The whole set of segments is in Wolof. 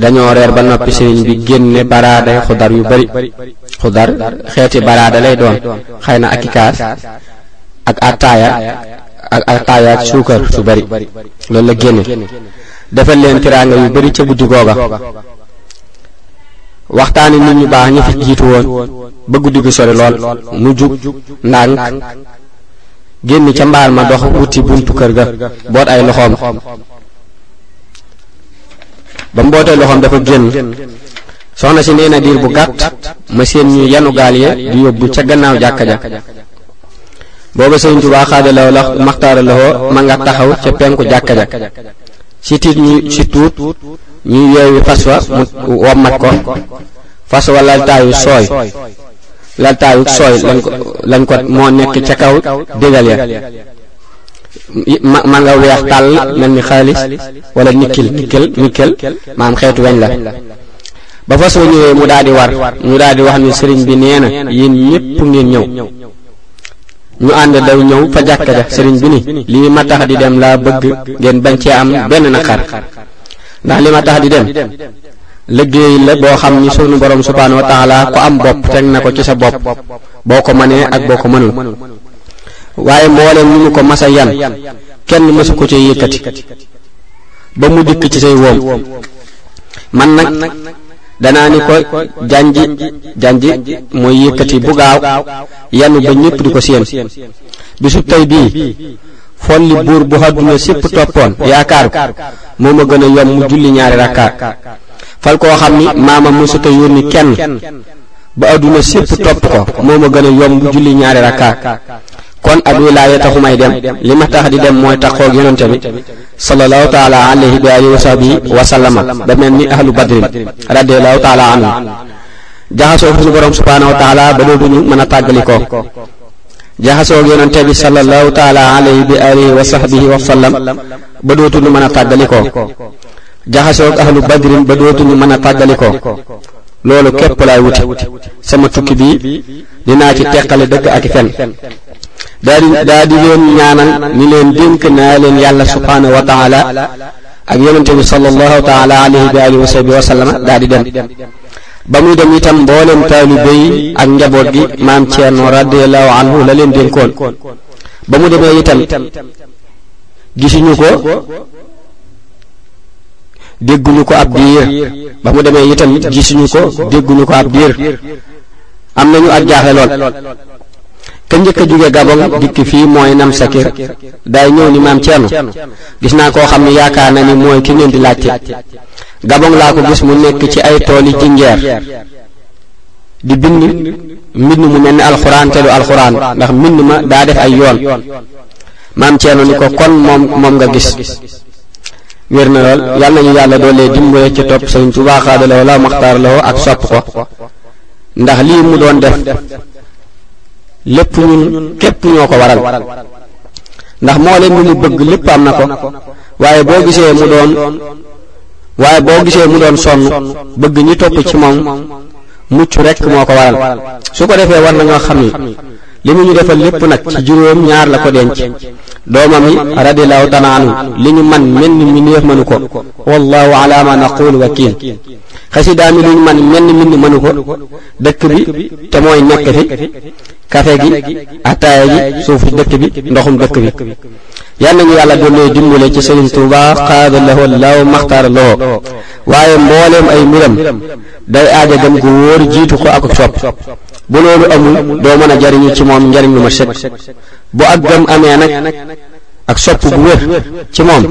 dañoo reer ba noppi sëriñ bi génne baraaday xudar yu bari xudar xeeti baraada lay doon xëy na ak i kaas ak ataaya ak ataaya ak suukar su bari loolu la génne defal leen tiraanga yu bari ca guddi googa waxtaani nit ñu baax ñi fi jiitu woon ba guddi gi sori lool mu jug ndànk génn ca mbaar ma dox wuti buntu kër ga boot ay loxoom ba mu bootee loxoom dafa génn soxna si nee na diir bu gàtt ma seen ñu yanu gaal ya di yóbbu ca gannaaw jàkka ja booba sëriñ Tuubaa xaadalaw la maxtaara lawoo ma nga taxaw ca penku jàkka ja si tiit ñu si tuut ñu yeewi fas wa mu wommat ko fas wa laltaayu sooy laltaayu sooy lañ ko lañ ko moo nekk ca kaw dégal ya ma ma nga weex tàll mel ni xaalis wala nikkel nikkel nikkel maam xeetu weñ la ba fas wa ñëwee mu daal di war ñu daal di wax ni sëriñ bi nee na yéen ñépp ngeen ñëw ñu ànd daw ñëw fa jàkka ja sëriñ bi ni lii ma tax di dem laa bëgg ngeen bañ cee am benn naqar ndax li ma tax di dem liggéey la boo xam ni sunu borom subhaanahu wa taala ku am bopp teg na ko ci sa bopp boo ko mënee ak boo ko mënul waaye mbooleem ñu mu ko masa yan kenn mësu ko cee yëkkati ba mu dikk ci say woom man nag danaa ni ko janji janji mooy yëkkati bu gaaw yanu ba ñépp di ko séen bisu tey bii fon li buur bu àdduna sépp toppoon yaakaar ko moo ma gën a yomb mu julli ñaari rakkaat fal koo xam ni maama mësuta yónni kenn ba àdduna sépp topp ko moo ma gën a yomb julli ñaari rakka kon ab wilaaya taxu may dem li ma tax di dem mooy taxoog yonente bi sallallahu taala alayhi wa alihi wa sahbihi wa sallama ba mel ni ahlu badrin radiallahu taala anhu jaxasoo suñu borom subhaanahu wa taala ba dootuñu mën a tàggali ko jaxasoo yonente bi sallallahu taala alayhi bi alihi wa sahbihi wa sallam ba dootuñu mën a tàggali ko jaxasoog ahlu badrin ba dootuñu mën a tàggalikoo loolu képp laay wuti sama tukki bi dinaa ci teqale dëgg ak i fen daa di daa di leen ñaanal ni leen dénk naa leen yàlla subhaanahu wa taala ak yonente bi sallallahu taala alayhi bi alihi wa sahbi wa sallama daa di dem ba muy dem itam mboolem taalibe yi ak njaboot gi maam Ceerno radiyallahu anhu la leen dénkoon ba mu demee itam gisuñu ko dégguñu ko ab diir ba mu demee itam gisuñu ko dégguñu ko ab diir am nañu ak jaaxle lool ka njëkk a jóge Gabon dikk fii mooy nam sakir day ñëw ni maam Thierno gis naa koo xam ne yaakaar na ni mooy ki ngeen di laajte Gabon laa ko gis mu nekk ci ay tooli jinjeer di bind mbind mu mel ni alxuraan te du alxuraan ndax mbind ma daa def ay yoon maam Ceerno ni ko kon moom moom nga gis wér na lool yal nañu yàlla doolee dimbale ci topp Sëriñ Tuubaa xaada law la maxtaar law ak sopp ko ndax lii mu doon def lépp ñun képp ñoo ko waral ndax moo leen lu mu bëgg lépp am na ko waaye boo gisee mu doon waaye boo gisee mu doon sonn bëgg ñi topp ci moom mucc rekk moo ko waral su ko defee war na ñoo xam ni li mu ñu defal lépp nag ci juróom ñaar la ko denc doomam yi radiyallahu taala anhu li ñu man menn mi néef mënu ko wallahu ala ma naqul wakil xasidaa mi li ñu man menn mi ni mënu ko dëkk bi te mooy nekk fi kafe gi ataaya gi suufu dëkk bi ndoxum dëkk bi yal nañu yàlla dollee dimbale ci Sëriñ Tuuba xaada lahu allahu maxtaara lahu waaye mbooleem ay mbiram day aaja dem gu wóor jiitu ko ak sopp bu loolu amul doo mën a jariñu ci moom njariñ lu ma set bu ak gëm amee nag ak sopp bu wér ci moom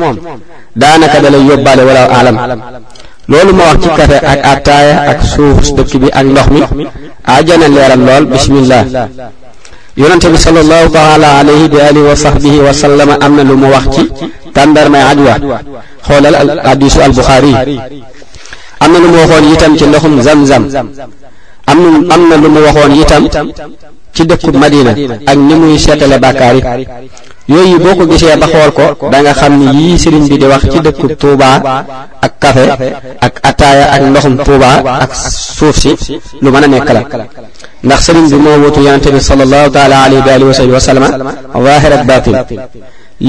daanaka da lay yóbbaale wala alam loolu ma wax ci kafe ak attaaya ak suuf dëkk bi ak ndox mi ajana leeral lool bismillah yonente bi sallallahu taala alayhi bi alihi wa sahbihi wa sallama am na lu mu wax ci tàndarmay ajwa xoolal hadisu al buxaari am na lu mu waxoon itam ci ndoxum zam-zam am na am na lu mu waxoon itam ci dëkku Madina ak ni muy seetale bàkkaar yi yooyu boo ko gisee ba xool ko da nga xam ni yii sëriñ bi di wax ci dëkku Touba ak kafe ak ataaya ak ndoxum Touba ak suuf si lu mën a nekk la ndax sëriñ bi moo wutu yonente bi sallallahu taala alayhi wa alihi wa sahbihi wa sallama zaahir ak baatin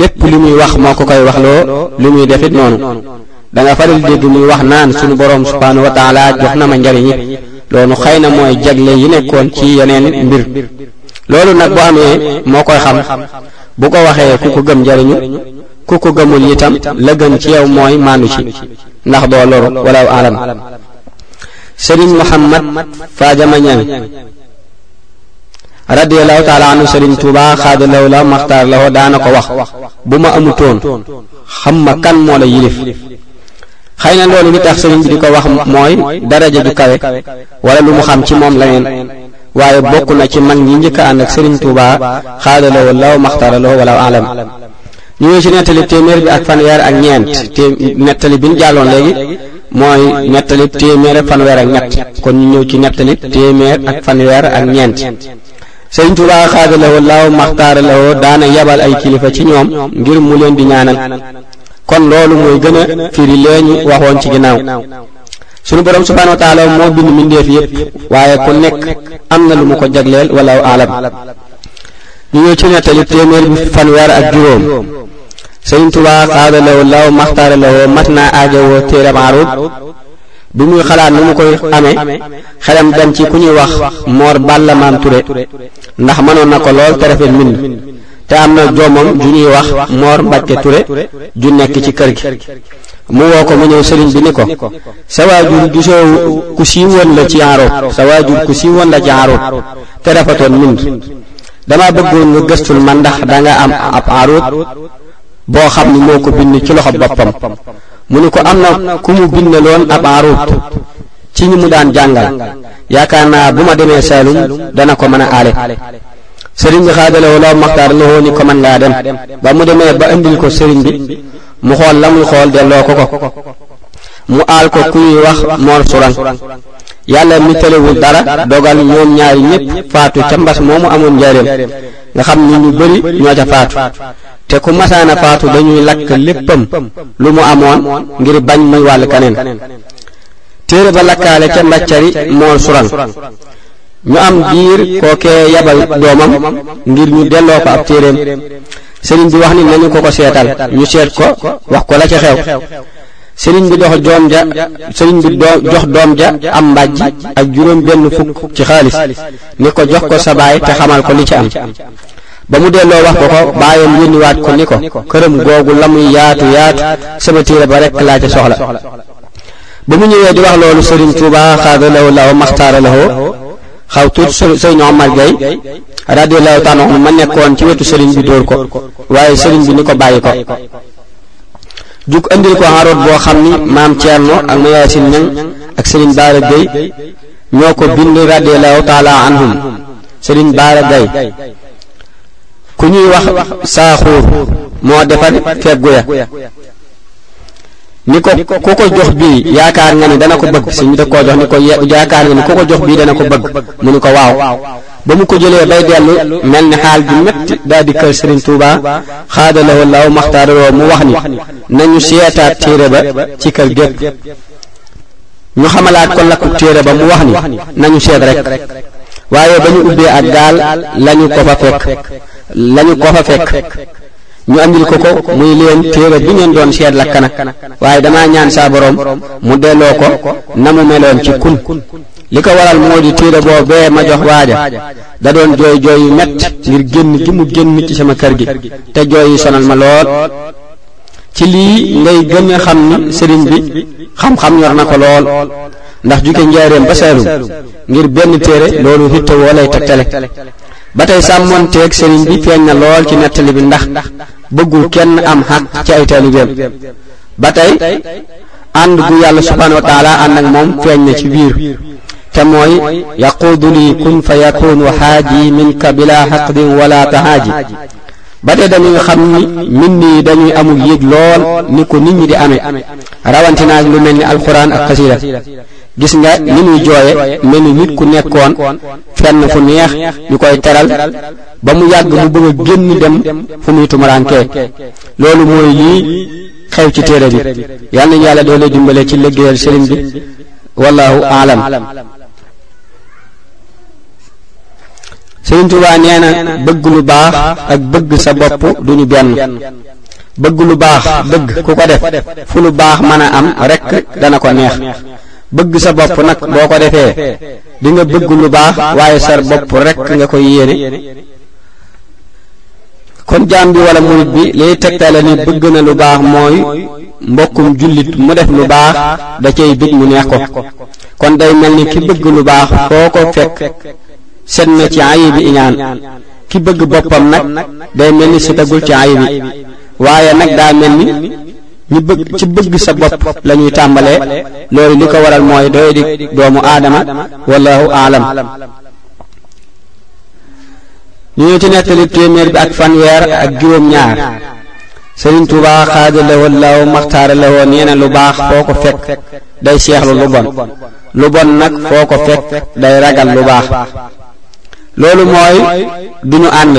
lépp li muy wax moo ko koy waxloo li muy defit noonu da nga faral dégg muy wax naan sunu boroom subhaanahu wa taala jox na ma njariñ it loolu xëy na mooy jagle yi nekkoon ci yeneen mbir loolu nag bu amee moo koy xam bu ko waxee ku ko gëm njariñu ku ko gëmul itam la gën ci yow mooy maandu ci ndax doo loru wala alam sëriñ Muhammad Faajama Ñaŋ radiyallahu taala anhu sëriñ Tuubaa xaada law la maxtaar la daana ko wax bu ma amutoon xam ma kan moo la yilif xëy na loolu li tax sëriñ bi di ko wax mooy daraja ju kawe wala lu mu xam ci moom leneen waaye bokk na ci mag ñi njëkk a ànd ak sëriñ Touba xaadalawoo law maxtaraloo wala alam ñu ngi ci nettali téeméer bi ak fanweer ak ñeent te nettali bi ñu jàlloon léegi mooy nettali téeméer ak fanweer ak ñett kon ñu ñëw ci nettali téeméer ak fanweer ak ñeent sëriñ Tuubaa xaada lawoo laaw maxtaara lawoo daana yabal ay kilifa ci ñoom ngir mu leen di ñaanal kon loolu mooy gën a firi leeñu waxoon ci ginnaaw sunu borom subhaanahu wa taala moo bind mbindeef yépp waaye ku nekk am na lu mu ko jagleel wala alam ñu ñëw ci nettali téeméer bi fanweer ak juróom sëriñ Tuubaa xaada lawoo laaw maxtaara lawoo mat naa aajowoo téeram arut bi muy xalaat nu mu koy amee xelam dem ci ku ñuy wax moor balla maam ture ndax mënoon na ko lool te rafet mbind te am na joomam ju ñuy wax moor mbàkke ture ju nekk ci kër gi mu woo ko mu ñëw sëriñ bi ni ko sa waajur gisoo ku siiwoon la ci enrob sa waajur ku siiwoon la ci enrob te rafetoon mbind dama bëggoon nga gëstul man ndax danga am ab enrob boo xam ni moo ko bind ci loxo boppam mu ni ko am na ku mu bindaloon ab arut ci ñi mu daan jàngal yaakaar naa bu ma demee Saalum dana ko mën a aale sëriñ bi xaadalewoo loo maxtaar loo ni ko mën ngaa dem ba mu demee ba indil ko sëriñ bi mu xool la muy xool delloo ko ko mu aal ko ku ñuy wax moor suran yàlla mi tëlewul dara dogal ñoom ñaari ñépp faatu ca mbas moomu amoon njaareem nga xam ni ñu bari ñoo ca faatu te ku masaana faatu dañuy lakk léppam lu mu amoon ngir bañ muy wàll kaneen téere ba lakkaale ca mbaccari mool suran ñu am diir kookee yabal doomam ngir ñu delloo ko ab téeréem sëriñ bi wax ni nañu ko ko seetal ñu seet ko wax ko la ca xew sëriñ bi dox doom ja sëriñ bi doo jox doom ja am mbàjj ak juróom benn fukk ci xaalis ni ko jox ko sa baay te xamal ko li ci am ba mu delloo wax ko ko baayam yónniwaat ko ni ko këram googu la muy yaatu yaatu sama téere ba rekk laa ca soxla ba mu ñëwee di wax loolu sëriñ Tuuba xaada law law maxtaara law xaw tuut sëriñ Omar Gay radiyallahu taala anhu ma nekkoon ci wetu sëriñ bi dóor ko waaye sëriñ bi ni ko bàyyi ko juk andil ko xaroot boo xam ni maam Ceerno ak Mayaasin Ñaŋ ak sëriñ Baara Gay ñoo ko bind radiallahu taala anhum sëriñ baara gay ku ñuy wax saaxuur moo defar feggu ya ni ko ku ko jox bii yaakaar nga ni dana ko bëgg sëñ bi da koo jox ni ko yaakaar nga ni ku ko jox bii dana ko bëgg mu ni ko waaw ba mu ko jëlee bay dellu mel ni xaal bi métti daal di kër Serigne Touba xaadalawoo law maxtaaraloo mu wax ni nañu seetaat téere ba ci kër gépp ñu xamalaat ko lakku téere ba mu wax ni nañu seet rek waaye ba ñu ubbee ak gaal lañu ko fa fekk lañu ko fa fekk ñu andil ko ko muy leen téere bi ngeen doon seet lakk na waaye damaa ñaan saa boroom mu delloo ko na mu meloon ci kun li ko waral moo di téere boobee ma jox waaja da doon jooy jooy yu mett ngir génn gi mu génn ci sama kër gi te jooy yi sonal ma lool ci lii ngay gën a xam ni sëriñ bi xam-xam ñor na ko lool ndax juge njaareem ba Saalum ngir benn téere loolu hitte woo lay tegtale ba tey sàmmonteeg sëriñ bi feeñ na lool ci nettali bi ndax bëggul kenn am xaq ci ay taalibeem ba tey ànd gu yàlla subhaanahu wa taala ànd ak moom feeñ na ci biir te mooy yaquudu lii kun fa yakun wa xaaji minka bila xaqdin wala tahaaji ba tey dañuy xam ni mbind yi dañuy amul yëg lool ni ko nit ñi di amee rawante naa lu mel ni alxuraan ak xasida gis nga ni muy jooye mel ni nit ku nekkoon fenn fu neex ñu koy teral ba mu yàgg mu bëgg a génn dem fu muy tumuraankee loolu mooy lii xew ci téere bi yal nañu yàlla doole dimbale ci liggéeyal sëriñ bi wallahu aalam Sëriñ Tuubaa nee na bëgg lu baax ak bëgg sa bopp duñu benn bëgg lu baax bëgg ku ko def fu lu baax mën a am rekk dana ko neex bëgg sa bopp nag boo ko defee di nga bëgg lu baax waaye sa bopp rekk nga koy yéene kon jaam bi wala murit bi liy tegtale ne bëgg na lu baax mooy mbokkum jullit mu def lu baax da cay bëgg mu neex ko kon day mel ni ki bëgg lu baax foo ko fekk set na ci ayibi iñaan ki bëgg boppam nag day mel ni setagul ci ayibi waaye nag daa mel ni ñu bëgg ci bëgg sa bopp la ñuy tàmbalee loolu li ko waral mooy doy di doomu aadama wallahu aalam ñu ñëw ci nettali téeméer bi ak fanweer ak juróom ñaar Sëriñ Tuubaa xaada lawoo law maxtaara lawoo nee na lu baax foo ko fekk day seexlu lu bon lu bon nag foo ko fekk day ragal lu baax loolu mooy duñu ànd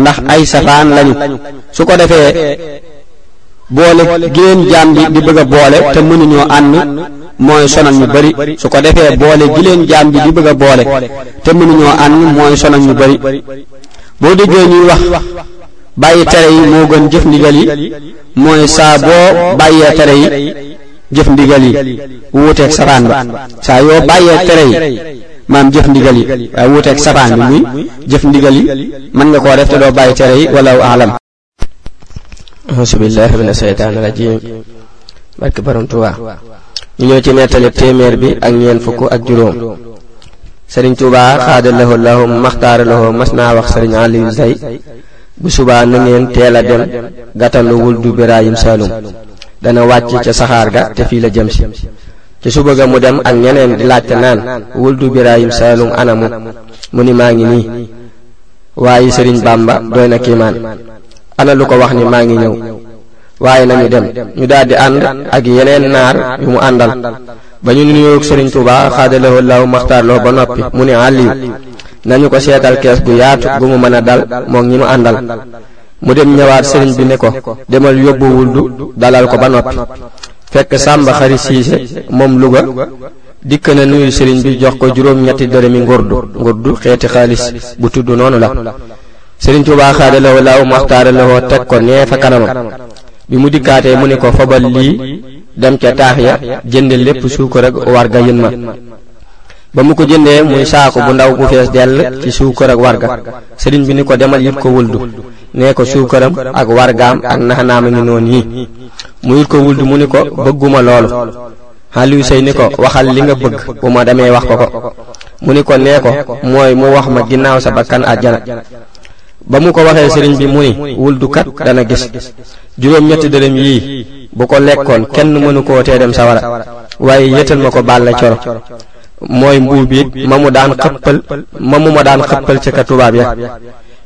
ndax ay safaan lañu su ko defee boole génn jaam bi di bëgg a boole te mënuñoo ànd mooy sonal ñu bari su ko defee boole gi leen jaam bi di bëgg a boole te mënuñoo ànd mooy sonal ñu bari boo déggee ñuy wax bàyyi tere yi moo gën jëf ndigal yi mooy saa boo bàyyee tere yi jëf ndigal yi wuuteeg safaan ba saa yoo bàyyee tere yi maam jëf ndigal yi waaye wuuteeg safaan bi muy jëf ndigal yi mën nga koo def te doo bàyyi tere yi wallahu aalam auzu billahi mina seytaani rajim barke borom Tuubaa ñu ñëw ci nettali téeméer bi ak ñeent fukk ak juróom sëriñ Tuubaa xaada lahu lahu maxtaara lahu mas naa wax sëriñ Aliou Zey bu subaa na ngeen teel a dem gàttandu wul du Birahim Saalum dana wàcc ca saxaar ga te fii la jëm si ci suba ga mu dem ak ñeneen di laajte naan wul du Birahim Saalum anamu mu ni maa ngi nii waaye Sëriñ Bàmba doy na kiimaan ana lu ko wax ni maa ngi ñëw waaye nañu dem ñu daldi ànd ak yeneen naar yu mu àndal ba ñu nuyoog sëriñ Tuubaa xaadalawoo law maxtaarloo ba noppi mu ne Aliyu nañu ko seetal kees gu yaatu gu mu mën a dal moom ñi mu àndal mu dem ñëwaat sëriñ bi ne ko demal yóbbu wuldu dalal ko ba noppi fekk Sàmba Xari Siise moom Luga dikk na nuyu sëriñ bi jox ko juróom ñetti dërëmi ngurdu ngurdu xeeti xaalis bu tudd noonu la Sëriñ Tuubaa xaada la woo laaw maxtaara la woo teg ko nee fa kanamam bi mu dikkaatee mu ne ko fabal lii dem ca taax ya jënde lépp suukar ak warga yën ma ba mu ko jëndee muy saaku bu ndaw bu fees dell ci suukar ak warga sëriñ bi ni ko demal yit ko wuldu nee ko suukaram ak wargaam ak naxanaama ngi noonu yi mu yit ko wuldu mu ni ko bëgguma loolu Aliou Sey ni ko waxal li nga bëgg bu ma demee wax ko ko mu ni ko nee ko mooy mu wax ma ginnaaw sa bakkan àjjana ba mu ko waxee sëriñ bi mu ni wul du kat dana gis juróom-ñetti dërëm yii bu ko lekkoon kenn mënu koo tee dem sawara waaye yëtal ma ko bàlla coro mooy mbuub it ma mu daan xëppal ma mu ma daan xëppal ca ka tubaab ya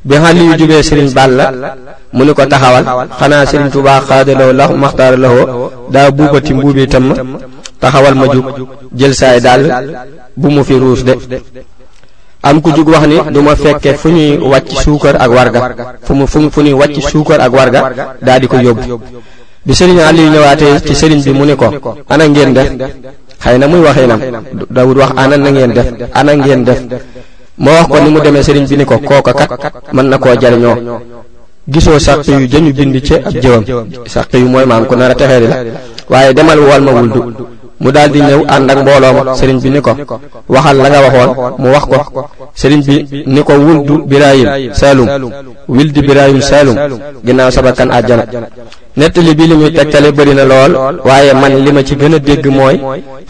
bi xal yu jubee sëriñ bàlla mu ni ko taxawal xanaa Sëriñ Tuubaa xaadalaw la maxtaar lawoo daa buubati mbuubi tam ma taxawal ma jug jël saay daal bu mu fi ruus de am ku jug wax ni du ma fekke fu ñuy wàcc suukar ak warga fu mu fu fu ñuy wàcc suukar ak warga daal di ko yóbbu bi sëriñ Aliou ñëwaatee ci sëriñ bi mu ni ko ana ngeen def xëy na muy waxee nam dawut wax ana na ngeen def ana ngeen def ma wax ko ni mu demee sëriñ bi ni ko kooka kat mën na koo jariñoo gisoo sàq yu jëñu bind ci ab jëwam sàq yu mooy maam ku nar a texee di la waaye demal wal ma wuldu mu daal di ñëw ànd ak mbooloo ma sëriñ bi ni ko waxal la nga waxoon mu wax ko sëriñ bi ni ko wuldu birayim saalum wildi birayim saalum ginnaaw sabakan àjjana nettali bi li muy tegtale bëri na lool waaye man li ma ci gën a dégg mooy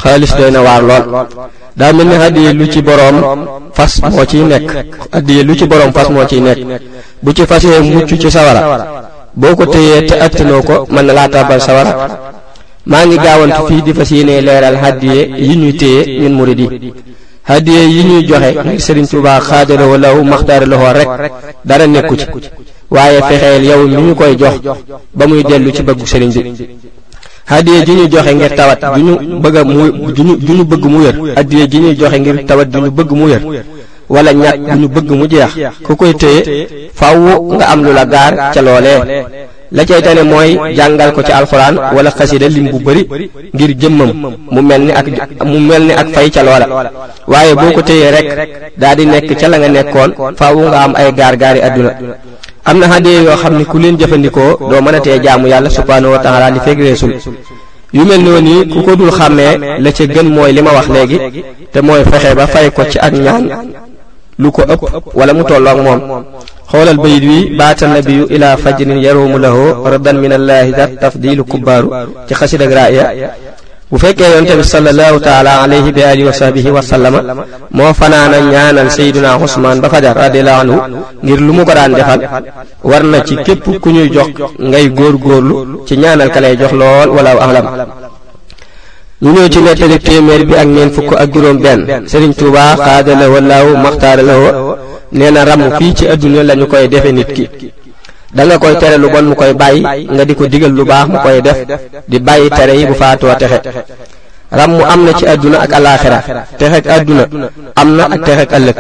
xaalis doy na waar lool daa mel ni hadiye lu ci boroom fas moo ciy nekk hadiye lu ci boroom fas moo ciy nekk bu ci fasee mucc ci sawara boo ko téyee te attinoo ko mën na laa tàbbal sawara maa ngi gaawantu fii di fas yéenee leeral hadiye yi ñuy téye ñun murid yi hadiye yi ñuy joxe ngir Sëriñ Tuubaa xaadalawoo law maxtaaralawoo rek dara nekku ci waaye fexeel yow mi ñu koy jox ba muy dellu ci bëggu sëriñ bi hadiye ji ñuy joxe ngir tawat ju ñu bëgg mu ju ñu ju ñu bëgg mu wér hadiye ji ñuy joxe ngir tawat ju ñu bëgg mu wér wala ñàkk bu ñu bëgg mu jeex ku koy téye faaw nga am lu la gaar ca loolee la cay tane mooy jàngal ko ci alxuraan wala xasida lim bu bëri ngir jëmmam mu mel ni ak mu mel ni ak fay ca loola waaye boo ko téyee rek daa di nekk ca la nga nekkoon faaw nga am ay gaar gaari àdduna am na hadiya yoo xam ne ku leen jëfandikoo doo mën a tee jaamu yàlla subhaanahu wa taala li fekk reesul yu mel noonu ku ko dul xàmmee la ca gën mooy li ma wax léegi te mooy fexe ba fay ko ci ak ñaan lu ko ëpp wala mu tolloog moom xoolal bayit wi baata nabiyu ila fajrin yarumu lahu radan min allahi dat tafdilu kubbaaru ci xasidag raaya bu fekkee yonte bi sallallahu taala alayhi bi alihi wa sahbihi wa sallama moo fanaana ñaanal sayduna Usmaan ba fajar radiallahu anhu ngir lu mu ko daan defal war na ci képp ku ñuy jox ngay góor góorlu ci ñaanal ka lay jox lool wala ahlam ñu ñëw ci nettali téeméer bi ak ñeent fukk ak juróom benn Sëriñ Tuubaa xaada la walaaw maxtaara la nee na ràmm fii ci adduna lañu koy defe nit ki da nga koy tere lu bon mu koy bàyyi nga di ko digal lu baax mu koy def di bàyyi tere yi bu faatoo texe ram mu am na ci àdduna ak alaaxira texeg àdduna am na ak texeg ëllëg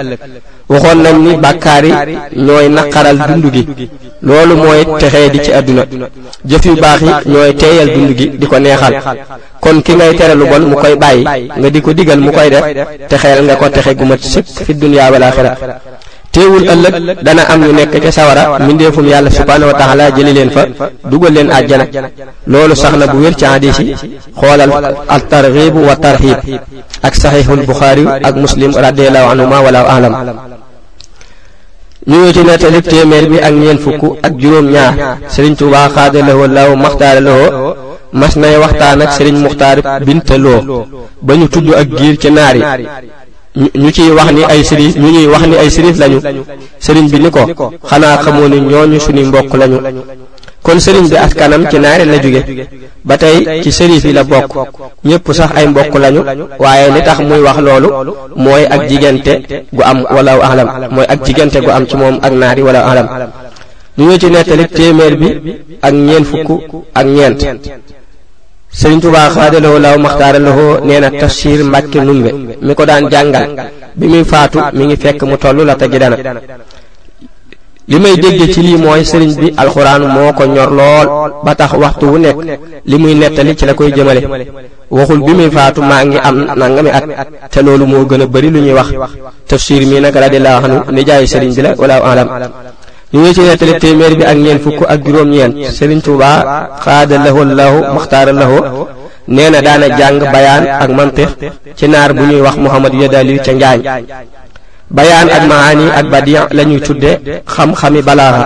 waxoon nañ ni bàkkaar yi ñooy naqaral dund gi loolu mooy texee di ci àdduna jëf yu baax yi ñooy teeyal dund gi di ko neexal kon ki ngay tere lu bon mu koy bàyyi nga di ko digal mu koy def texeel nga ko texe gu mat sëkk fi dunyaa wal aaxira teewul ëllëg dana am ñu nekk ca sawara mbindeefum yàlla subhaanahu wa taala jëli leen fa dugal leen àjjana loolu sax na bu wér ci hadiis yi xoolal al targhib wa tarhib ak saxiixul buxaari ak muslim radiyallahu anhuma wala alam ñu ngi ci nettali téeméer bi ak ñeent fukk ak juróom ñaar sëriñ Tuubaa xaada lahoo law maxtaara lahoo mas nay waxtaan ak sëriñ muxtaar bintaloo ba ñu tudd ak giir ci naar yi ñu ciy wax ni ay sérif ñu ñuy wax ni ay sérif lañu sëriñ bi ni ko xanaa xamoo ni ñooñu suñuy mbokk lañu kon sëriñ bi askanam ci naari la jóge ba tey ci sérif yi la bokk ñépp sax ay mbokk lañu waaye li tax muy wax loolu mooy ak jigante gu am wala alam mooy ak jigante gu am ci moom ak naari wala alam ñu ngi ci nettali téeméer bi ak ñeent fukk ak ñeent sëriñ Tuubaa xaadalawoo law maxtaaralawoo nee na tafsir mbàkke numbe mi ko daan jàngal bi muy faatu mi ngi fekk mu toll la te gi dana li may dégge ci lii mooy sëriñ bi alxuraan moo ko ñor lool ba tax waxtu wu nekk li muy nettali ci la koy jëmale waxul bi muy faatu maa ngi am nangami at te loolu moo gën a bari lu ñuy wax tafsir mi nag radiyallahu anhu nijaayu sëriñ bi la wala alam li ñu ci nettali téeméer bi ak ñeent fukk ak juróom-ñeent Sëriñ Tuubaa xaada lahoo lahu maxtaara lahoo nee na daana jàng bayaan ak mantix ci naar bu ñuy wax Muhammad Yadali ca Njaañ bayaan ak maani ak badiya la ñuy tudde xam-xami balaaxa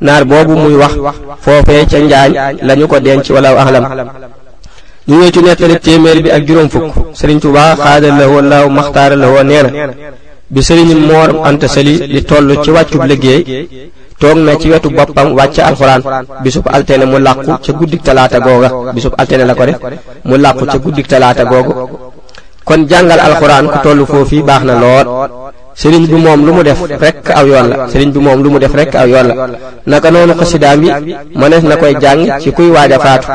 naar boobu muy wax foofee ca Njaañ la ñu ko denc wala ahlam ñu ñëw ci nettali téeméer bi ak juróom fukk Sëriñ Tuubaa xaada lahoo lahu maxtaara lahoo nee na bi sëriñ Moor Anta Sali di toll ci wàccub liggéey toog na ci wetu boppam wàcc alxuraan bisub altene mu làqu ca guddik talaata googa bisub altene la ko def mu làqu ca guddik talaata googu kon jàngal alxuraan ku toll foofu baax na lool sëriñ bi moom lu mu def rekk aw yoon la sëriñ bi moom lu mu def rekk aw yoon la naka noonu xasidaam yi mënees na koy jàng ci kuy waaj a faatu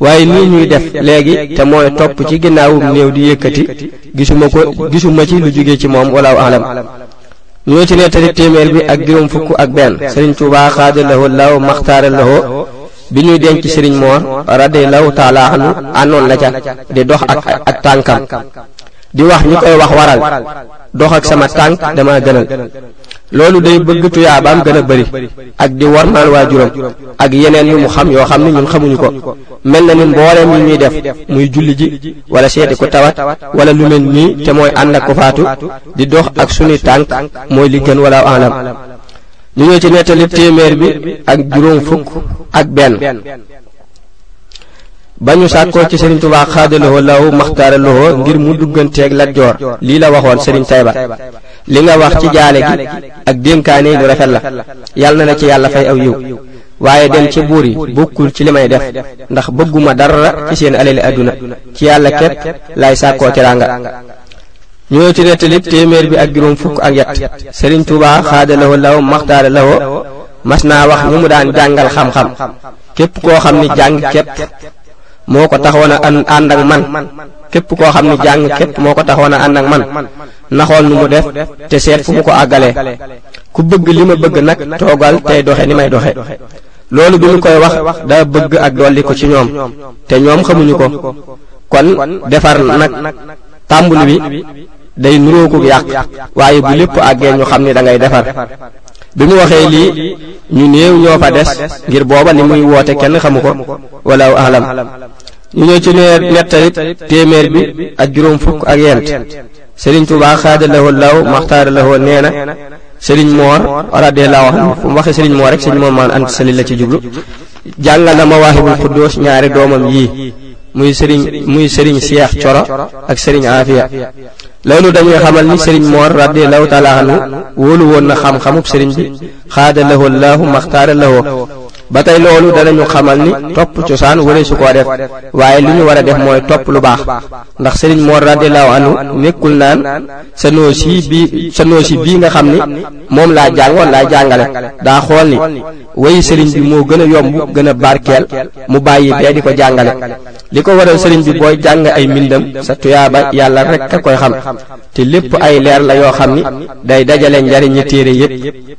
waaye nii ñuy def léegi te mooy topp ci ginnaawum néew di yëkkati gisuma ko gisuma ci lu jóge ci moom walaaw alam ñoo ci nettali téeméer bi ak juróom fukk ak benn sëriñ Tuubaa xaada lahoo law maxtaara lahoo bi ñuy denc sëriñ Moor radiyallahu taala anhu àndoon na ca di dox ak ak tànkam di wax ñu koy wax waral dox ak sama tànk dama gënal loolu day bëgg tuyaabaam gën a bari ak di warmaal waajuram ak yeneen yu mu xam yoo xam ne ñun xamuñu ko mel na ni mbooleem yi ñuy def muy julli ji wala seeti ko tawat wala lu mel nii te mooy ànd ak ko faatu di dox ak suñuy tànk mooy li gën wala alam ñu ñëw ci nettali téeméer bi ak juróom fukk ak benn ba ñu sàkkoo ci Serigne Touba xaadalawoo law maxtaara lawoo ngir mu dugganteeg Lat Joor lii la waxoon Serigne Tayba li nga wax ci jaale gi ak dénkaane lu rafet la yal na la ci yàlla fay aw yiw waaye dem ci buur yi bokkul ci li may def ndax bëgguma dara ci seen alali àdduna ci yàlla képp laay sàkkoo teraanga ñoo ci nettalib téeméer bi ak juróom fukk ak yat Sëriñ Tuubaa xaada lawo law maxtaara lawo mas naa wax ñu mu daan jàngal xam-xam képp koo xam ni jàng képp moo ko taxoon a ànd ak man képp koo xam ni jàng képp moo ko taxoon a ànd ak man na xool nu mu def te seet fu mu ko àggalee ku bëgg li ma bëgg nag toogal tey doxe ni may doxe loolu bi mu koy wax daa bëgg ak dolli ko ci ñoom te ñoom xamuñu ko kon defar nag tàmbul wi day nuróokuk yàq waaye bu lépp àggee ñu xam ni dangay defar bi mu waxee lii ñu néew ñoo fa des ngir booba li muy woote kenn xamu ko walaw alam ñu ñëw ci neer nettali téeméer bi ak juróom fukk ak yent sëriñ Tuubaa xaada lahoo law maxtaara lahoo nee na sëriñ Moor radiyallaahu anhu fu mu waxee sëriñ Moor rek sëriñ Moor maan ant sali la ci jublu jàngal na Mawaahibul Xuddoos ñaari doomam yii muy sëriñ muy sëriñ Seex Coro ak sëriñ Aafiya loolu dañuy xamal ni sëriñ Moor radiyallaahu taala anhu wóolu woon na xam-xamub sëriñ bi xaada lahoo laahu maxtaara lahoo ba tey loolu danañu xamal ni topp cosaan wala su ko def waaye li ñu war a def mooy topp lu baax ndax sëriñ Mor radiyallahu anhu nekkul naan sa noosi bi sa noosi bii nga xam ni moom laa jàngoon laa jàngale daa xool ni wayi sëriñ bi moo gën a yomb gën a barkeel mu bàyyi bee di ko jàngale li ko waral sëriñ bi booy jàng ay mbindam sa tuyaaba yàlla rek a koy xam te lépp ay leer la yoo xam ni day dajale njariñi téere yépp